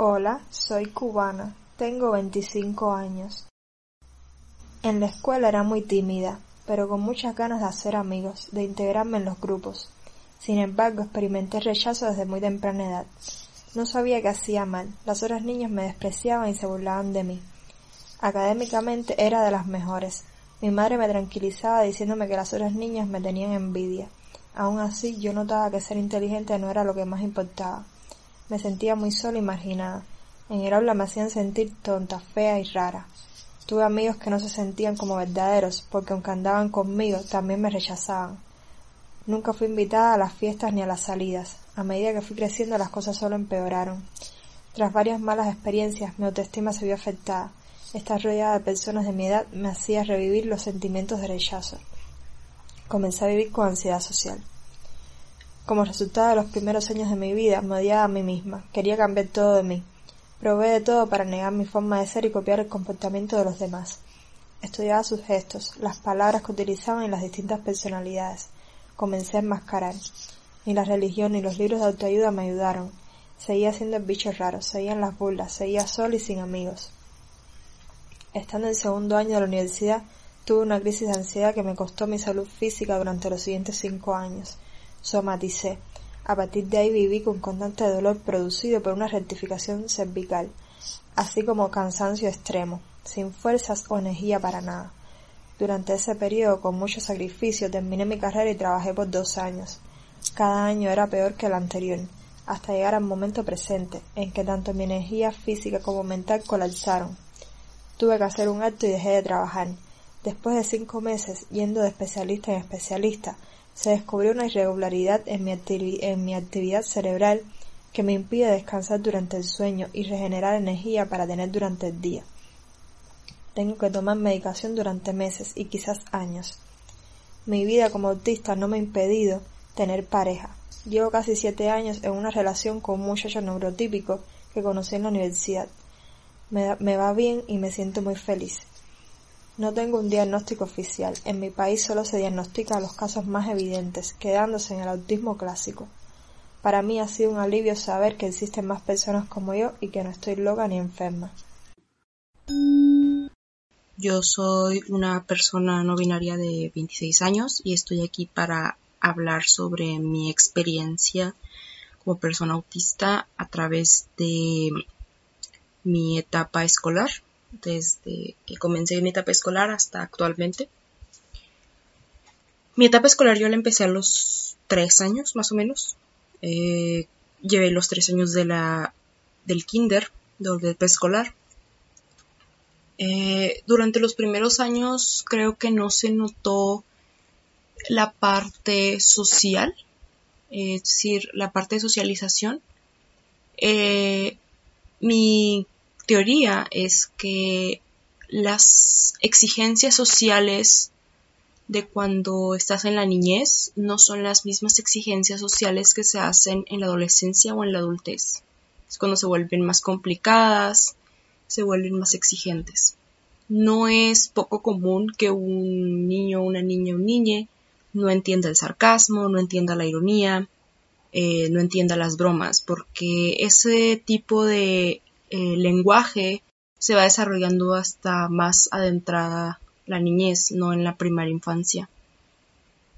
Hola, soy cubana, tengo 25 años. En la escuela era muy tímida, pero con muchas ganas de hacer amigos, de integrarme en los grupos. Sin embargo, experimenté rechazo desde muy temprana edad. No sabía que hacía mal, las otras niñas me despreciaban y se burlaban de mí. Académicamente era de las mejores. Mi madre me tranquilizaba diciéndome que las otras niñas me tenían envidia. Aun así, yo notaba que ser inteligente no era lo que más importaba. Me sentía muy sola y marginada. En el aula me hacían sentir tonta, fea y rara. Tuve amigos que no se sentían como verdaderos, porque aunque andaban conmigo, también me rechazaban. Nunca fui invitada a las fiestas ni a las salidas. A medida que fui creciendo las cosas solo empeoraron. Tras varias malas experiencias, mi autoestima se vio afectada. Estar rodeada de personas de mi edad me hacía revivir los sentimientos de rechazo. Comencé a vivir con ansiedad social. Como resultado de los primeros años de mi vida, me odiaba a mí misma, quería cambiar todo de mí. Probé de todo para negar mi forma de ser y copiar el comportamiento de los demás. Estudiaba sus gestos, las palabras que utilizaban y las distintas personalidades. Comencé a enmascarar. Ni la religión ni los libros de autoayuda me ayudaron. Seguía siendo el bicho raro, seguían las burlas, seguía sola y sin amigos. Estando en segundo año de la universidad, tuve una crisis de ansiedad que me costó mi salud física durante los siguientes cinco años somaticé. A partir de ahí viví con constante dolor producido por una rectificación cervical, así como cansancio extremo, sin fuerzas o energía para nada. Durante ese periodo, con mucho sacrificio, terminé mi carrera y trabajé por dos años. Cada año era peor que el anterior, hasta llegar al momento presente, en que tanto mi energía física como mental colapsaron. Tuve que hacer un acto y dejé de trabajar. Después de cinco meses yendo de especialista en especialista, se descubrió una irregularidad en mi, actividad cerebral que me impide descansar durante el sueño y regenerar energía para tener durante el día. Tengo que tomar medicación durante meses y quizás años. Mi vida como autista no me ha impedido tener pareja. Llevo casi siete años en una relación con un muchacho neurotípico que conocí en la universidad. Me va bien y me siento muy feliz. No tengo un diagnóstico oficial. En mi país solo se diagnostican los casos más evidentes, quedándose en el autismo clásico. Para mí ha sido un alivio saber que existen más personas como yo y que no estoy loca ni enferma. Yo soy una persona no binaria de 26 años y estoy aquí para hablar sobre mi experiencia como persona autista a través de mi etapa escolar desde que comencé mi etapa escolar hasta actualmente. Mi etapa escolar yo la empecé a los tres años, más o menos. Eh, llevé los tres años de la, del kinder, del preescolar. Eh, durante los primeros años creo que no se notó la parte social, es decir, la parte de socialización. Eh, mi teoría es que las exigencias sociales de cuando estás en la niñez no son las mismas exigencias sociales que se hacen en la adolescencia o en la adultez. Es cuando se vuelven más complicadas se vuelven más exigentes. No es poco común que un niño, una niña, un niñe no entienda el sarcasmo, no entienda la ironía, eh, no entienda las bromas, porque ese tipo de eh, lenguaje se va desarrollando hasta más adentrada la niñez, no en la primera infancia.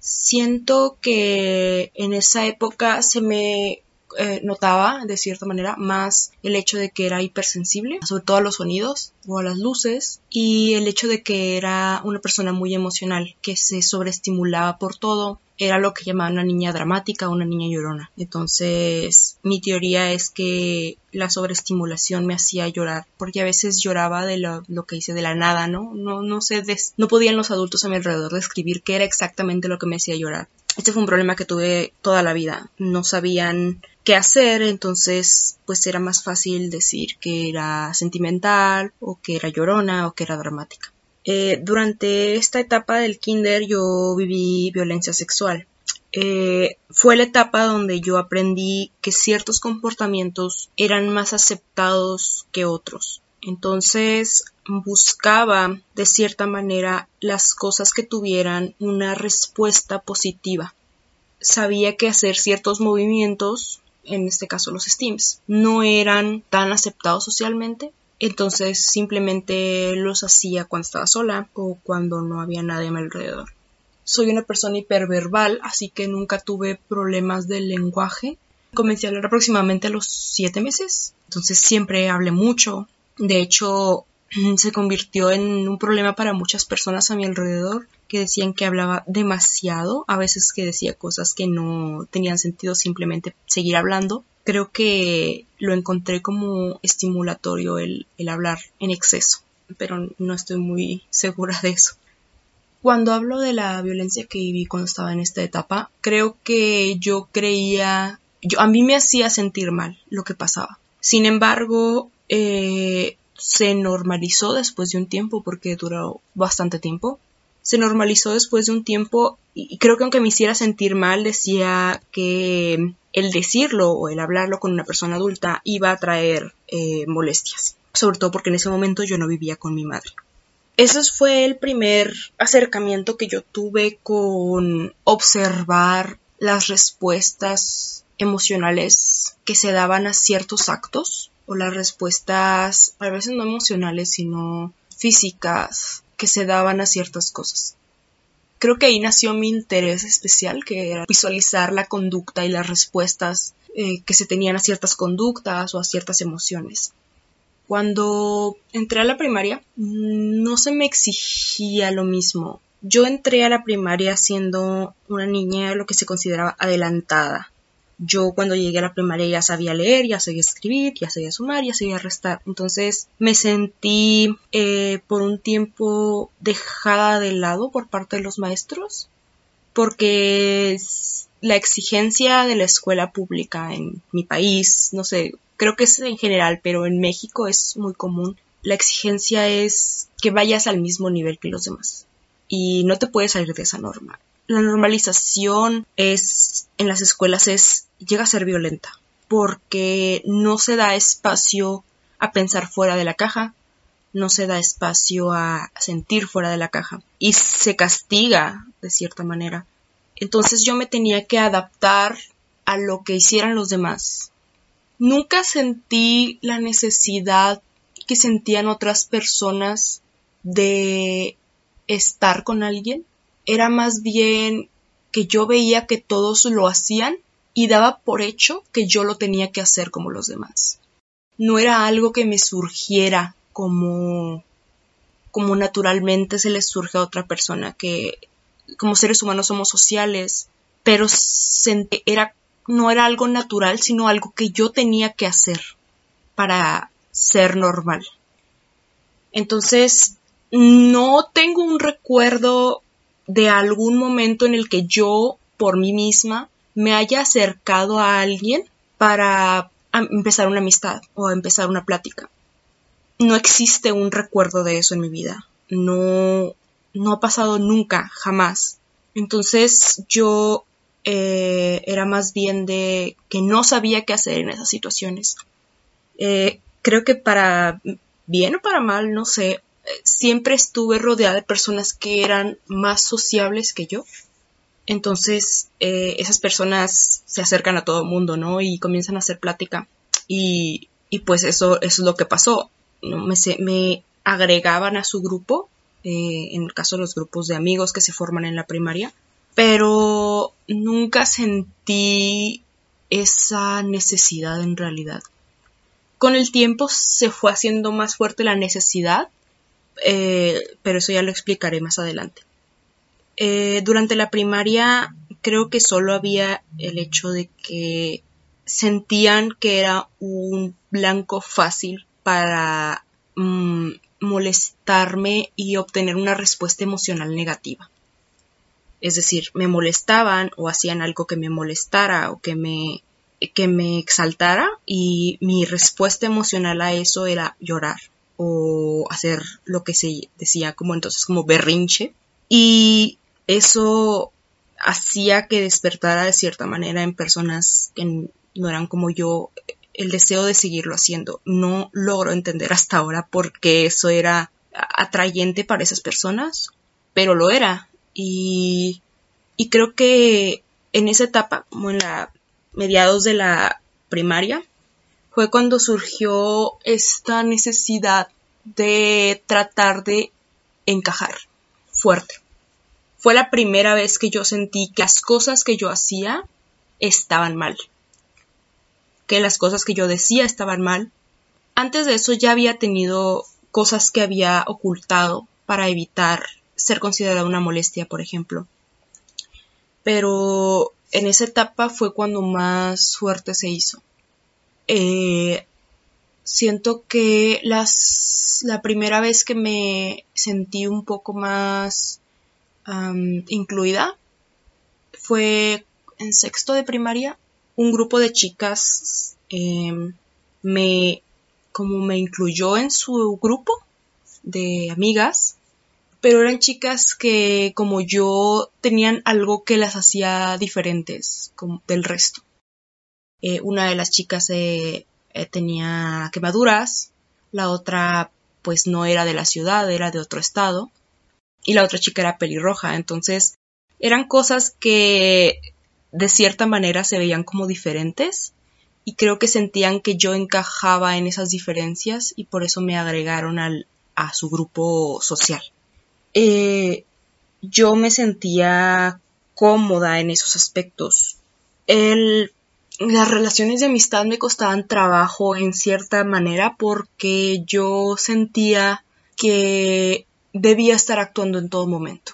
Siento que en esa época se me eh, notaba de cierta manera más el hecho de que era hipersensible, sobre todo a los sonidos o a las luces, y el hecho de que era una persona muy emocional, que se sobreestimulaba por todo, era lo que llamaban una niña dramática, una niña llorona. Entonces, mi teoría es que la sobreestimulación me hacía llorar, porque a veces lloraba de lo, que hice de la nada, ¿no? No, no sé, no podían los adultos a mi alrededor describir qué era exactamente lo que me hacía llorar. Este fue un problema que tuve toda la vida. No sabían qué hacer, entonces pues era más fácil decir que era sentimental o que era llorona o que era dramática. Eh, durante esta etapa del kinder yo viví violencia sexual. Eh, fue la etapa donde yo aprendí que ciertos comportamientos eran más aceptados que otros. Entonces buscaba de cierta manera las cosas que tuvieran una respuesta positiva. Sabía que hacer ciertos movimientos, en este caso los steams, no eran tan aceptados socialmente entonces simplemente los hacía cuando estaba sola o cuando no había nadie a mi alrededor. Soy una persona hiperverbal, así que nunca tuve problemas de lenguaje. Comencé a hablar aproximadamente a los siete meses, entonces siempre hablé mucho. De hecho, se convirtió en un problema para muchas personas a mi alrededor que decían que hablaba demasiado, a veces que decía cosas que no tenían sentido simplemente seguir hablando creo que lo encontré como estimulatorio el, hablar en exceso, pero no estoy muy segura de eso. Cuando hablo de la violencia que viví cuando estaba en esta etapa, creo que yo creía, yo, a mí me hacía sentir mal lo que pasaba. Sin embargo, eh, se normalizó después de un tiempo, porque duró bastante tiempo. Se normalizó después de un tiempo y creo que aunque me hiciera sentir mal, decía que el decirlo o el hablarlo con una persona adulta iba a traer eh, molestias, sobre todo porque en ese momento yo no vivía con mi madre. Ese fue el primer acercamiento que yo tuve con observar las respuestas emocionales que se daban a ciertos actos o las respuestas a veces no emocionales sino físicas que se daban a ciertas cosas creo que ahí nació mi interés especial, que era visualizar la conducta y las respuestas eh, que se tenían a ciertas conductas o a ciertas emociones. Cuando entré a la primaria, no se me exigía lo mismo. Yo entré a la primaria siendo una niña lo que se consideraba adelantada. Yo cuando llegué a la primaria ya sabía leer, ya sabía escribir, ya sabía sumar, ya sabía restar. Entonces me sentí eh, por un tiempo dejada de lado por parte de los maestros porque la exigencia de la escuela pública en mi país, no sé, creo que es en general, pero en México es muy común. La exigencia es que vayas al mismo nivel que los demás y no te puedes salir de esa norma la normalización es en las escuelas es llega a ser violenta porque no se da espacio a pensar fuera de la caja, no se da espacio a sentir fuera de la caja y se castiga de cierta manera. Entonces yo me tenía que adaptar a lo que hicieran los demás. Nunca sentí la necesidad que sentían otras personas de estar con alguien era más bien que yo veía que todos lo hacían y daba por hecho que yo lo tenía que hacer como los demás. No era algo que me surgiera como como naturalmente se le surge a otra persona que como seres humanos somos sociales, pero era no era algo natural, sino algo que yo tenía que hacer para ser normal. Entonces, no tengo un recuerdo de algún momento en el que yo, por mí misma, me haya acercado a alguien para empezar una amistad o empezar una plática. No existe un recuerdo de eso en mi vida. No, no ha pasado nunca, jamás. Entonces yo eh, era más bien de que no sabía qué hacer en esas situaciones. Eh, creo que para bien o para mal, no sé, siempre estuve rodeada de personas que eran más sociables que yo. Entonces, eh, esas personas se acercan a todo el mundo, ¿no? Y comienzan a hacer plática. Y, pues eso, es lo que pasó. Me, me agregaban a su grupo, eh, en el caso de los grupos de amigos que se forman en la primaria, pero nunca sentí esa necesidad en realidad. Con el tiempo se fue haciendo más fuerte la necesidad, eh, pero eso ya lo explicaré más adelante. Eh, durante la primaria creo que solo había el hecho de que sentían que era un blanco fácil para mm, molestarme y obtener una respuesta emocional negativa. Es decir, me molestaban o hacían algo que me molestara o que me, que me exaltara y mi respuesta emocional a eso era llorar o hacer lo que se decía como entonces como berrinche y eso hacía que despertara de cierta manera en personas que no eran como yo el deseo de seguirlo haciendo. No logro entender hasta ahora por qué eso era atrayente para esas personas, pero lo era. Y, y creo que en esa etapa, como en la mediados de la primaria, fue cuando surgió esta necesidad de tratar de encajar fuerte. Fue la primera vez que yo sentí que las cosas que yo hacía estaban mal, que las cosas que yo decía estaban mal. Antes de eso ya había tenido cosas que había ocultado para evitar ser considerada una molestia, por ejemplo. Pero en esa etapa fue cuando más fuerte se hizo. Eh, siento que las, la primera vez que me sentí un poco más incluida fue en sexto de primaria. Un grupo de chicas em, me como me incluyó en su grupo de amigas pero eran chicas que como yo tenían algo que las hacía diferentes del resto. Eh, una de las chicas eh, eh, tenía quemaduras, la otra pues no era de la ciudad, era de otro estado, y la otra chica era pelirroja, entonces eran cosas que de cierta manera se veían como diferentes y creo que sentían que yo encajaba en esas diferencias y por eso me agregaron al, a su grupo social. Eh, yo me sentía cómoda en esos aspectos. El, las relaciones de amistad me costaban trabajo en cierta manera porque yo sentía que debía estar actuando en todo momento.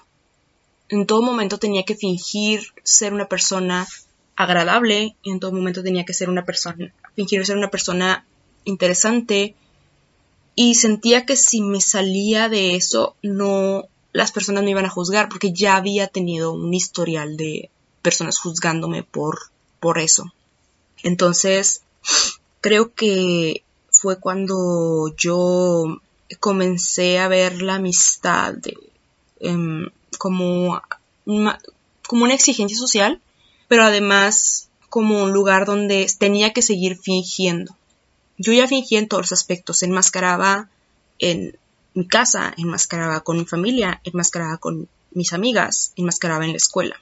En todo momento tenía que fingir ser una persona agradable, en todo momento tenía que ser una persona, fingir ser una persona interesante, y sentía que si me salía de eso, no, las personas me iban a juzgar, porque ya había tenido un historial de personas juzgándome por, por eso. Entonces, creo que fue cuando yo comencé a ver la amistad em, como, una, como una exigencia social, pero además como un lugar donde tenía que seguir fingiendo. Yo ya fingía en todos los aspectos, enmascaraba en mi casa, enmascaraba con mi familia, enmascaraba con mis amigas, enmascaraba en la escuela.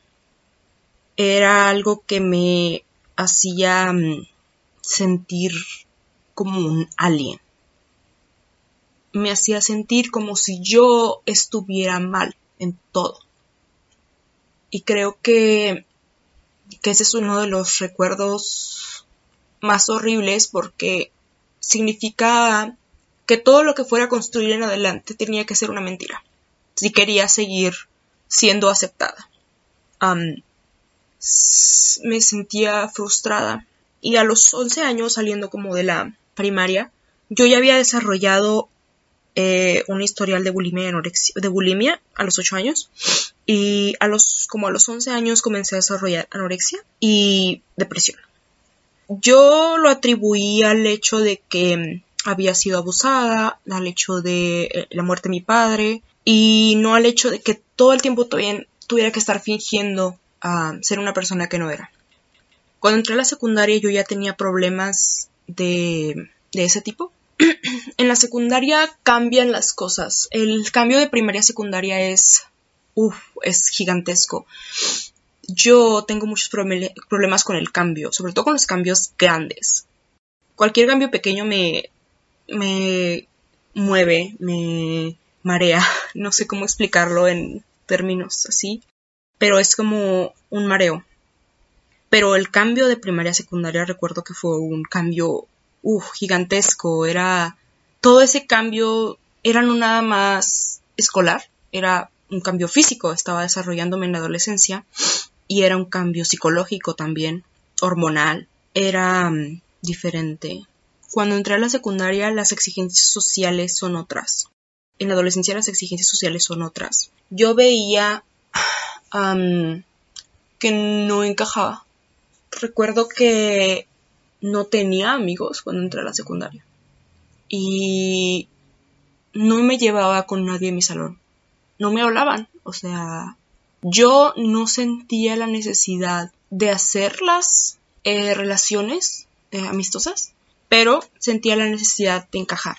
Era algo que me hacía mm, sentir como un alien. Me hacía sentir como si yo estuviera mal en todo. Y creo que, que ese es uno de los recuerdos más horribles porque significa que todo lo que fuera a construir en adelante tenía que ser una mentira, si quería seguir siendo aceptada. me sentía frustrada y a los 11 años saliendo como de la primaria, yo ya había desarrollado eh, un historial de bulimia, de bulimia a los 8 años y a los como a los 11 años comencé a desarrollar anorexia y depresión yo lo atribuí al hecho de que había sido abusada, al hecho de eh, la muerte de mi padre y no al hecho de que todo el tiempo tuviera que estar fingiendo a ser una persona que no era. Cuando entré a la secundaria yo ya tenía problemas de, de ese tipo. en la secundaria cambian las cosas. El cambio de primaria a secundaria es, uff, es gigantesco. Yo tengo muchos problemas con el cambio, sobre todo con los cambios grandes. Cualquier cambio pequeño me, me mueve, me marea. No sé cómo explicarlo en términos así, pero es como un mareo. Pero el cambio de primaria a secundaria recuerdo que fue un cambio uf, gigantesco. Era todo ese cambio era no nada más escolar, era un cambio físico. Estaba desarrollándome en la adolescencia y era un cambio psicológico también, hormonal. Era mm, diferente. Cuando entré a la secundaria, las exigencias sociales son otras. En la adolescencia, las exigencias sociales son otras. Yo veía que no encajaba. Recuerdo que no tenía amigos cuando entré a la secundaria. Y no me llevaba con nadie en mi salón. No me hablaban. O sea, yo no sentía la necesidad de hacer las eh, relaciones eh, amistosas, pero sentía la necesidad de encajar.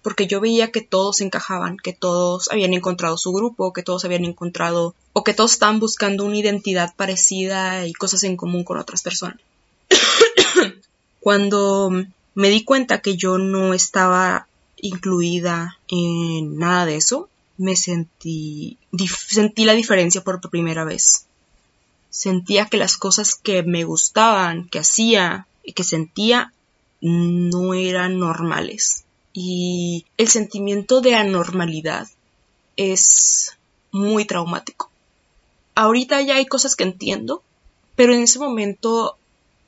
Porque yo veía que todos encajaban, que todos habían encontrado su grupo, que todos habían encontrado, o que todos estaban buscando una identidad parecida y cosas en común con otras personas. Cuando me di cuenta que yo no estaba incluida en nada de eso, me sentí, sentí la diferencia por primera vez. Sentía que las cosas que me gustaban, que hacía y que sentía no eran normales. Y el sentimiento de anormalidad es muy traumático. Ahorita ya hay cosas que entiendo, pero en ese momento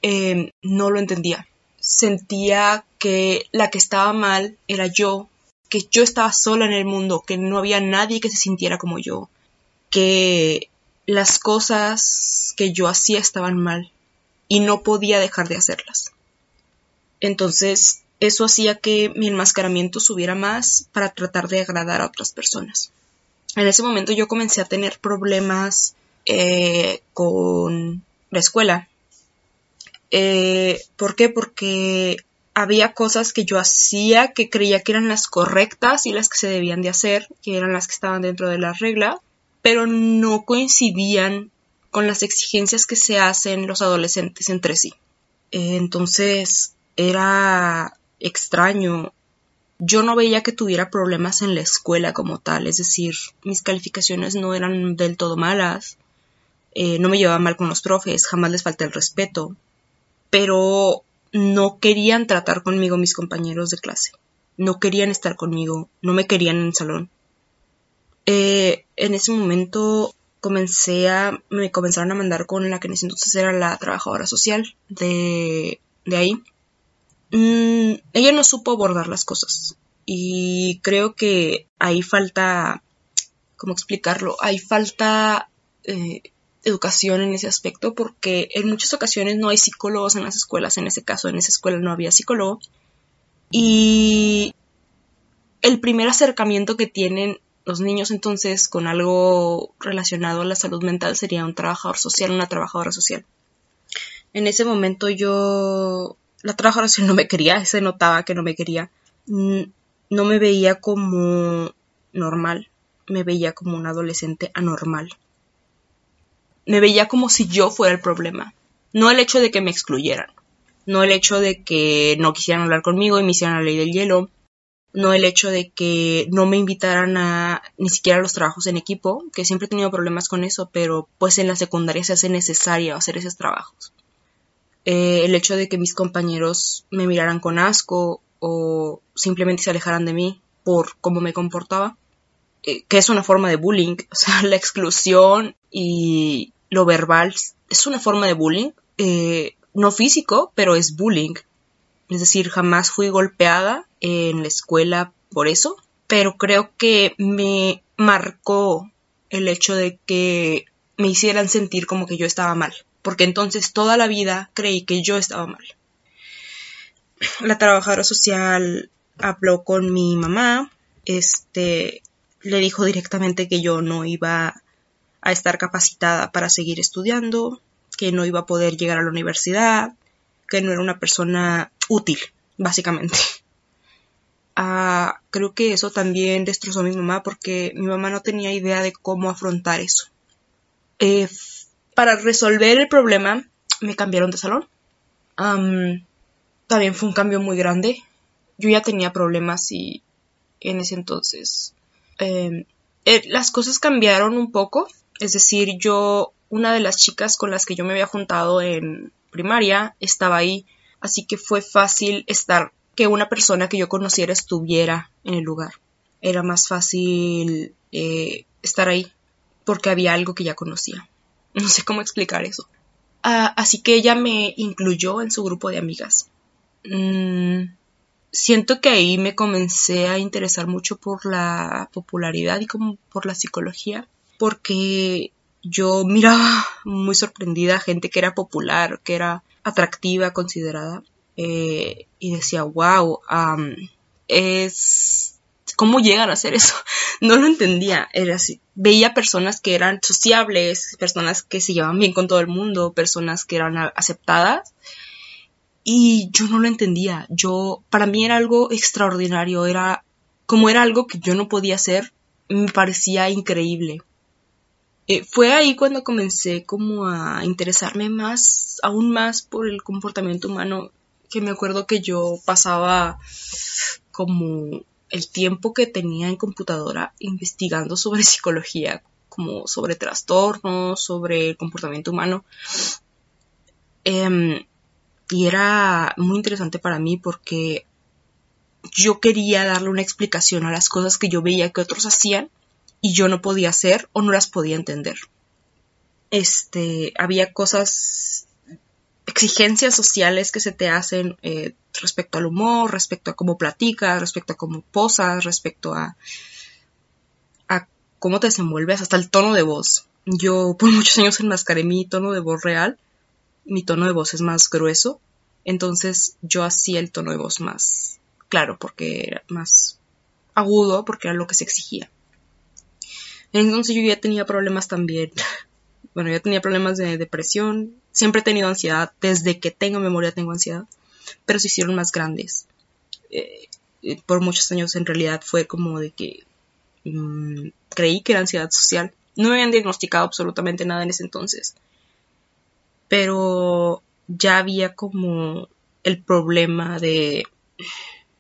Em, no lo entendía. Sentía que la que estaba mal era yo, que yo estaba sola en el mundo, que no había nadie que se sintiera como yo, que las cosas que yo hacía estaban mal y no podía dejar de hacerlas. Entonces, eso hacía que mi enmascaramiento subiera más para tratar de agradar a otras personas. En ese momento yo comencé a tener problemas eh, con la escuela. Eh, ¿Por qué? Porque había cosas que yo hacía que creía que eran las correctas y las que se debían de hacer, que eran las que estaban dentro de la regla, pero no coincidían con las exigencias que se hacen los adolescentes entre sí. Eh, entonces era extraño. Yo no veía que tuviera problemas en la escuela como tal, es decir, mis calificaciones no eran del todo malas, eh, no me llevaba mal con los profes, jamás les falté el respeto, pero no querían tratar conmigo mis compañeros de clase, no querían estar conmigo, no me querían en el salón. Eh, en ese momento comencé a, me comenzaron a mandar con la que en ese entonces era la trabajadora social de, de ahí. Mm, ella no supo abordar las cosas y creo que ahí falta, ¿cómo explicarlo? Ahí falta eh, educación en ese aspecto porque en muchas ocasiones no hay psicólogos en las escuelas, en ese caso en esa escuela no había psicólogo y el primer acercamiento que tienen los niños entonces con algo relacionado a la salud mental sería un trabajador social, una trabajadora social. En ese momento yo, la trabajadora social no me quería, se notaba que no me quería, no me veía como normal, me veía como un adolescente anormal me veía como si yo fuera el problema. No el hecho de que me excluyeran, no el hecho de que no quisieran hablar conmigo y me hicieran la ley del hielo, no el hecho de que no me invitaran a ni siquiera a los trabajos en equipo, que siempre he tenido problemas con eso, pero pues en la secundaria se hace necesario hacer esos trabajos. Eh, el hecho de que mis compañeros me miraran con asco o simplemente se alejaran de mí por cómo me comportaba, eh, que es una forma de bullying, o sea, la exclusión y lo verbal es una forma de bullying, eh, no físico, pero es bullying. Es decir, jamás fui golpeada en la escuela por eso, pero creo que me marcó el hecho de que me hicieran sentir como que yo estaba mal, porque entonces toda la vida creí que yo estaba mal. La trabajadora social habló con mi mamá, este, le dijo directamente que yo no iba a estar capacitada para seguir estudiando, que no iba a poder llegar a la universidad, que no era una persona útil, básicamente. Ah, creo que eso también destrozó a mi mamá porque mi mamá no tenía idea de cómo afrontar eso. Eh, para resolver el problema me cambiaron de salón. también fue un cambio muy grande. Yo ya tenía problemas y en ese entonces em, eh, las cosas cambiaron un poco. Es decir, yo, una de las chicas con las que yo me había juntado en primaria estaba ahí, así que fue fácil estar que una persona que yo conociera estuviera en el lugar. Era más fácil eh, estar ahí porque había algo que ya conocía. No sé cómo explicar eso. Ah, así que ella me incluyó en su grupo de amigas. Mm, siento que ahí me comencé a interesar mucho por la popularidad y como por la psicología, porque yo miraba muy sorprendida a gente que era popular, que era atractiva, considerada, eh, y decía, wow, es... ¿Cómo llegan a hacer eso? No lo entendía, era así. Veía personas que eran sociables, personas que se llevaban bien con todo el mundo, personas que eran aceptadas, y yo no lo entendía. Yo, para mí era algo extraordinario, era como era algo que yo no podía hacer, me parecía increíble. Eh, fue ahí cuando comencé como a interesarme más, aún más por el comportamiento humano que me acuerdo que yo pasaba como el tiempo que tenía en computadora investigando sobre psicología, como sobre trastornos, sobre el comportamiento humano. Em, y era muy interesante para mí porque yo quería darle una explicación a las cosas que yo veía que otros hacían y yo no podía hacer o no las podía entender. Este, había cosas exigencias sociales que se te hacen eh, respecto al humor, respecto a cómo platicas, respecto a cómo posas, respecto a, a cómo te desenvuelves, hasta el tono de voz. Yo por muchos años enmascaré mi tono de voz real, mi tono de voz es más grueso, entonces yo hacía el tono de voz más claro porque era más agudo, porque era lo que se exigía. Entonces yo ya tenía problemas también. Bueno, ya tenía problemas de depresión, siempre he tenido ansiedad, desde que tengo memoria tengo ansiedad, pero se hicieron más grandes. Eh, eh, por muchos años en realidad fue como de que mm, creí que era ansiedad social. No me habían diagnosticado absolutamente nada en ese entonces, pero ya había como el problema de,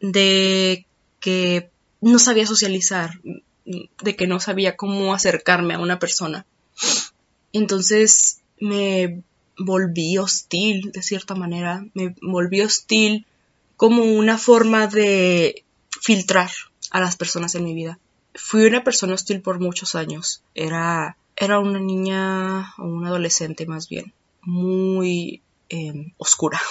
de que no sabía socializar, de que no sabía cómo acercarme a una persona. Entonces me volví hostil, de cierta manera, me volví hostil como una forma de filtrar a las personas en mi vida. Fui una persona hostil por muchos años. Era, era una niña o una adolescente más bien, muy em, oscura.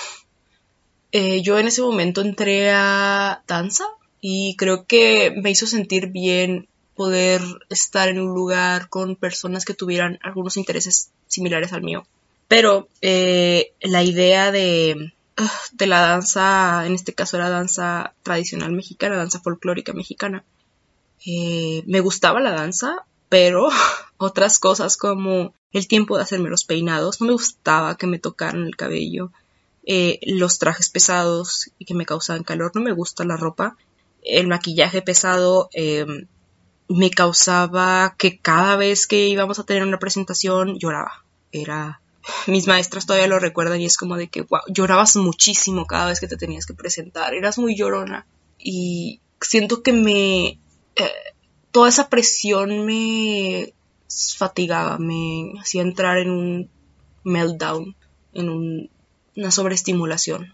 Eh, yo en ese momento entré a danza y creo que me hizo sentir bien poder estar en un lugar con personas que tuvieran algunos intereses similares al mío. Pero eh, la idea de, ah, de la danza, en este caso la danza tradicional mexicana, danza folclórica mexicana, eh, me gustaba la danza, pero otras cosas como el tiempo de hacerme los peinados, no me gustaba que me tocaran el cabello, eh, los trajes pesados y que me causaban calor, no me gusta la ropa, el maquillaje pesado, me causaba que cada vez que íbamos a tener una presentación lloraba. Era mis maestras todavía lo recuerdan y es como de que wow, llorabas muchísimo cada vez que te tenías que presentar, eras muy llorona y siento que me eh, toda esa presión me fatigaba, me hacía entrar en un meltdown, en una sobreestimulación.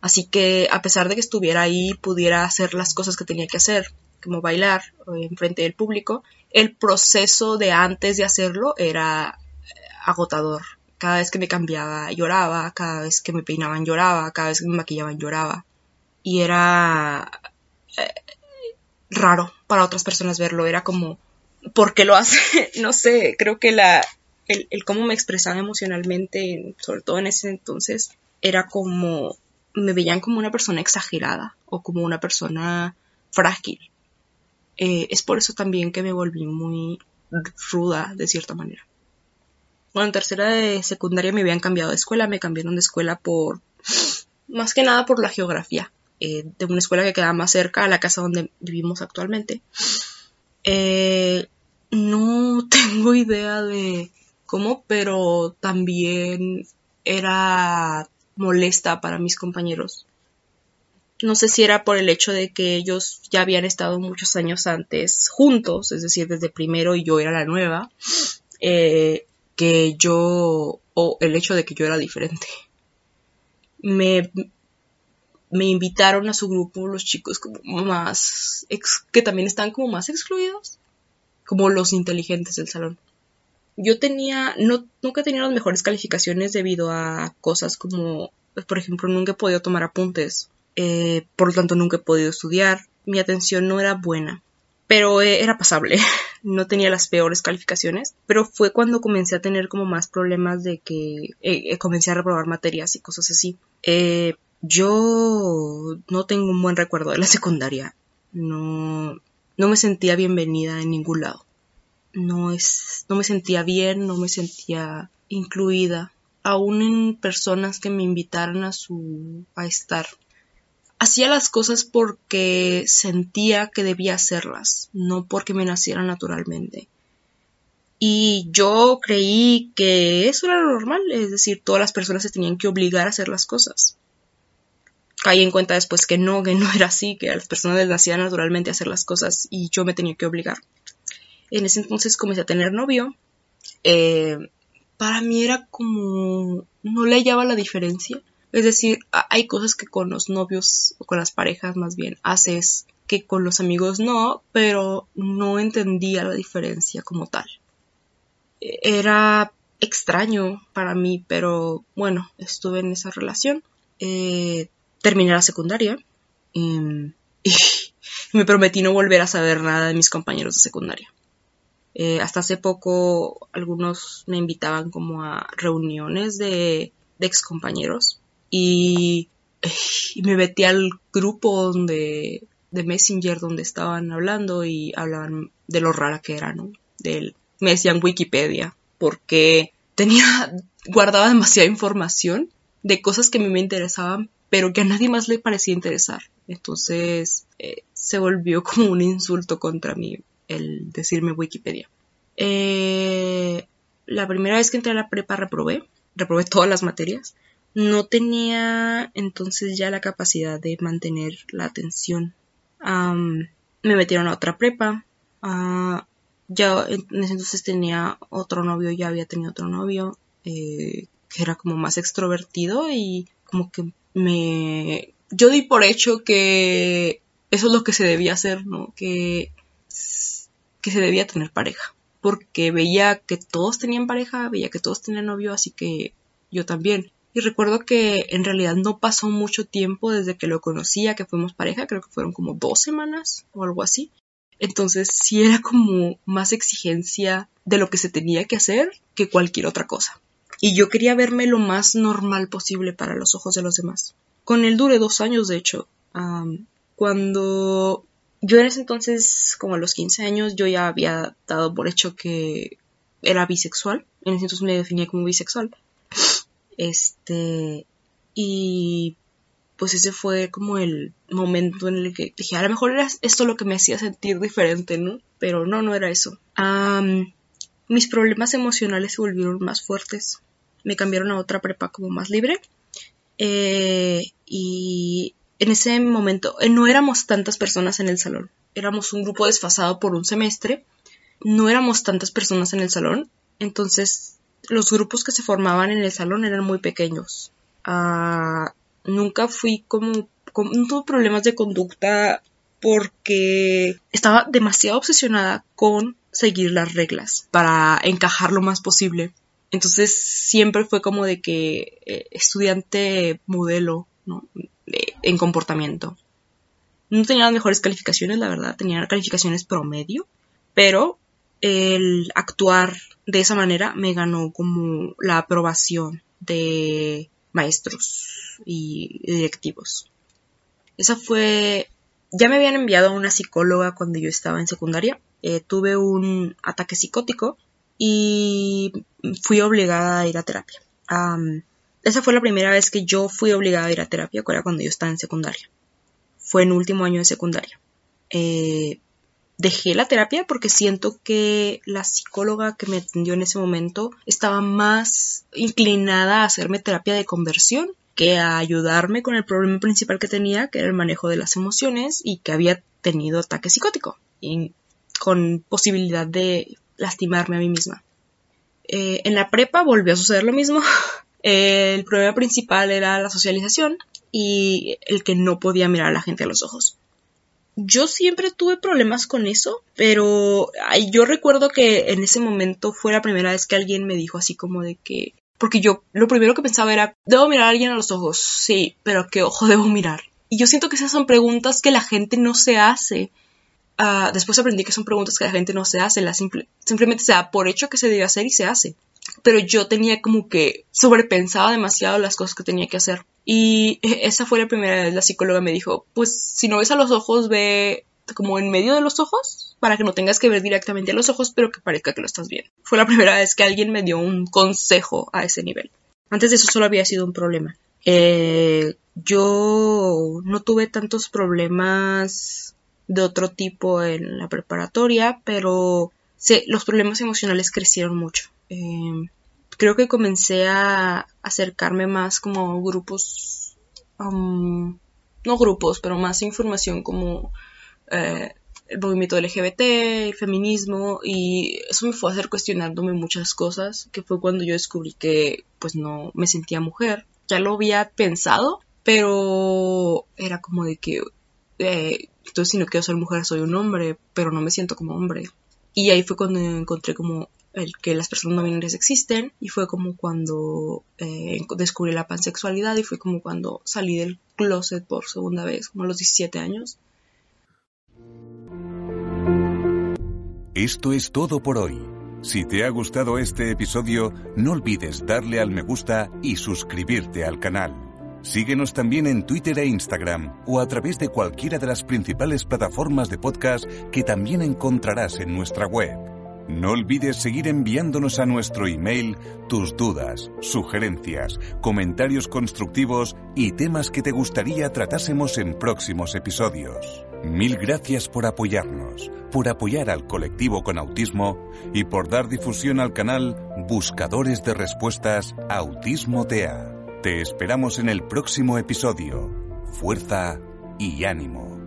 Así que a pesar de que estuviera ahí, pudiera hacer las cosas que tenía que hacer, como bailar en frente del público, el proceso de antes de hacerlo era eh, agotador. Cada vez que me cambiaba lloraba, cada vez que me peinaban lloraba, cada vez que me maquillaban lloraba. Y era eh, raro para otras personas verlo, era como, ¿por qué lo hace? no sé, creo que la, el, el cómo me expresaba emocionalmente, sobre todo en ese entonces, era como, me veían como una persona exagerada o como una persona frágil. Eh, es por eso también que me volví muy ruda de cierta manera. Bueno, en tercera de secundaria me habían cambiado de escuela, me cambiaron de escuela por, más que nada por la geografía. eh, de una escuela que quedaba más cerca a la casa donde vivimos actualmente. Eh, no tengo idea de cómo, pero también era molesta para mis compañeros. No sé si era por el hecho de que ellos ya habían estado muchos años antes juntos, es decir, desde primero y yo era la nueva, eh, que yo, o el hecho de que yo era diferente. Me, me invitaron a su grupo los chicos como más, que también están como más excluidos, como los inteligentes del salón. Yo tenía, no, nunca tenía las mejores calificaciones debido a cosas como, por ejemplo, nunca he podido tomar apuntes, eh, por lo tanto nunca he podido estudiar, mi atención no era buena, pero eh, era pasable, no tenía las peores calificaciones, pero fue cuando comencé a tener como más problemas de que eh, comencé a reprobar materias y cosas así. yo no tengo un buen recuerdo de la secundaria, no, no me sentía bienvenida en ningún lado no es, no me sentía bien, no me sentía incluida, aún en personas que me invitaran a su, a estar. Hacía las cosas porque sentía que debía hacerlas, no porque me nacieran naturalmente. Y yo creí que eso era lo normal, es decir, todas las personas se tenían que obligar a hacer las cosas. Caí en cuenta después que no, que no era así, que a las personas les nacían naturalmente hacer las cosas y yo me tenía que obligar. En ese entonces comencé a tener novio. Eh, para mí era como... no le hallaba la diferencia. Es decir, hay cosas que con los novios o con las parejas más bien haces que con los amigos no, pero no entendía la diferencia como tal. Era extraño para mí, pero bueno, estuve en esa relación. Eh, terminé la secundaria em, y me prometí no volver a saber nada de mis compañeros de secundaria. Eh, hasta hace poco algunos me invitaban como a reuniones de, de ex y, me metí al grupo donde de Messenger donde estaban hablando y hablaban de lo rara que era, ¿no? me decían Wikipedia porque tenía guardaba demasiada información de cosas que a mí me interesaban pero que a nadie más le parecía interesar. Entonces eh, se volvió como un insulto contra mí el decirme Wikipedia. Eh, la primera vez que entré a la prepa reprobé, reprobé todas las materias. No tenía entonces ya la capacidad de mantener la atención. me metieron a otra prepa. Ah, ya en ese entonces tenía otro novio, ya había tenido otro novio, eh, que era como más extrovertido y como que me... Yo di por hecho que eso es lo que se debía hacer, ¿no? Que que se debía tener pareja, porque veía que todos tenían pareja, veía que todos tenían novio, así que yo también. Y recuerdo que en realidad no pasó mucho tiempo desde que lo conocía, que fuimos pareja, creo que fueron como dos semanas o algo así. Entonces sí era como más exigencia de lo que se tenía que hacer que cualquier otra cosa. Y yo quería verme lo más normal posible para los ojos de los demás. Con él duré dos años, de hecho. cuando yo en ese entonces, como a los 15 años, yo ya había dado por hecho que era bisexual. En ese entonces me definía como bisexual. Este, y pues ese fue como el momento en el que dije, a lo mejor era esto lo que me hacía sentir diferente, ¿no? Pero no, no era eso. mis problemas emocionales se volvieron más fuertes. Me cambiaron a otra prepa como más libre. Eh, y en ese momento eh, no éramos tantas personas en el salón. Éramos un grupo desfasado por un semestre. No éramos tantas personas en el salón. Entonces, los grupos que se formaban en el salón eran muy pequeños. Ah, nunca fui como. No tuve problemas de conducta porque estaba demasiado obsesionada con seguir las reglas para encajar lo más posible. Entonces siempre fue como de que eh, estudiante modelo, en comportamiento. No tenía las mejores calificaciones, la verdad, tenía calificaciones promedio, pero el actuar de esa manera me ganó como la aprobación de maestros y directivos. Esa fue... Ya me habían enviado a una psicóloga cuando yo estaba en secundaria. Eh, tuve un ataque psicótico y fui obligada a ir a terapia esa fue la primera vez que yo fui obligada a ir a terapia, era cuando yo estaba en secundaria. fue en último año de secundaria. Eh, dejé la terapia porque siento que la psicóloga que me atendió en ese momento estaba más inclinada a hacerme terapia de conversión que a ayudarme con el problema principal que tenía, que era el manejo de las emociones y que había tenido ataque psicótico y con posibilidad de lastimarme a mí misma. Eh, en la prepa volvió a suceder lo mismo. el problema principal era la socialización y el que no podía mirar a la gente a los ojos. Yo siempre tuve problemas con eso, pero yo recuerdo que en ese momento fue la primera vez que alguien me dijo así como de que... Porque yo lo primero que pensaba era, debo mirar a alguien a los ojos, sí, pero ¿a qué ojo debo mirar? Y yo siento que esas son preguntas que la gente no se hace. Ah, después aprendí que son preguntas que la gente no se hace, la simplemente se da por hecho que se debe hacer y se hace. Pero yo tenía como que sobrepensaba demasiado las cosas que tenía que hacer. Y esa fue la primera vez la psicóloga me dijo, pues si no ves a los ojos, ve como en medio de los ojos, para que no tengas que ver directamente a los ojos, pero que parezca que lo estás viendo. Fue la primera vez que alguien me dio un consejo a ese nivel. Antes de eso solo había sido un problema. Eh, yo no tuve tantos problemas de otro tipo en la preparatoria, pero los problemas emocionales crecieron mucho. Eh, creo que comencé a acercarme más como grupos, um, no grupos, pero más información como eh, el movimiento LGBT, el feminismo, y eso me fue a hacer cuestionándome muchas cosas, que fue cuando yo descubrí que pues no me sentía mujer. Ya lo había pensado, pero era como de que, eh, entonces si no quiero ser mujer soy un hombre, pero no me siento como hombre. Y ahí fue cuando encontré como el que las personas no binarias existen y fue como cuando eh, descubrí la pansexualidad y fue como cuando salí del closet por segunda vez, como a los 17 años. Esto es todo por hoy. Si te ha gustado este episodio, no olvides darle al me gusta y suscribirte al canal. Síguenos también en Twitter e Instagram o a través de cualquiera de las principales plataformas de podcast que también encontrarás en nuestra web. No olvides seguir enviándonos a nuestro email tus dudas, sugerencias, comentarios constructivos y temas que te gustaría tratásemos en próximos episodios. Mil gracias por apoyarnos, por apoyar al colectivo con autismo y por dar difusión al canal Buscadores de Respuestas Autismo TEA. Te esperamos en el próximo episodio. Fuerza y ánimo.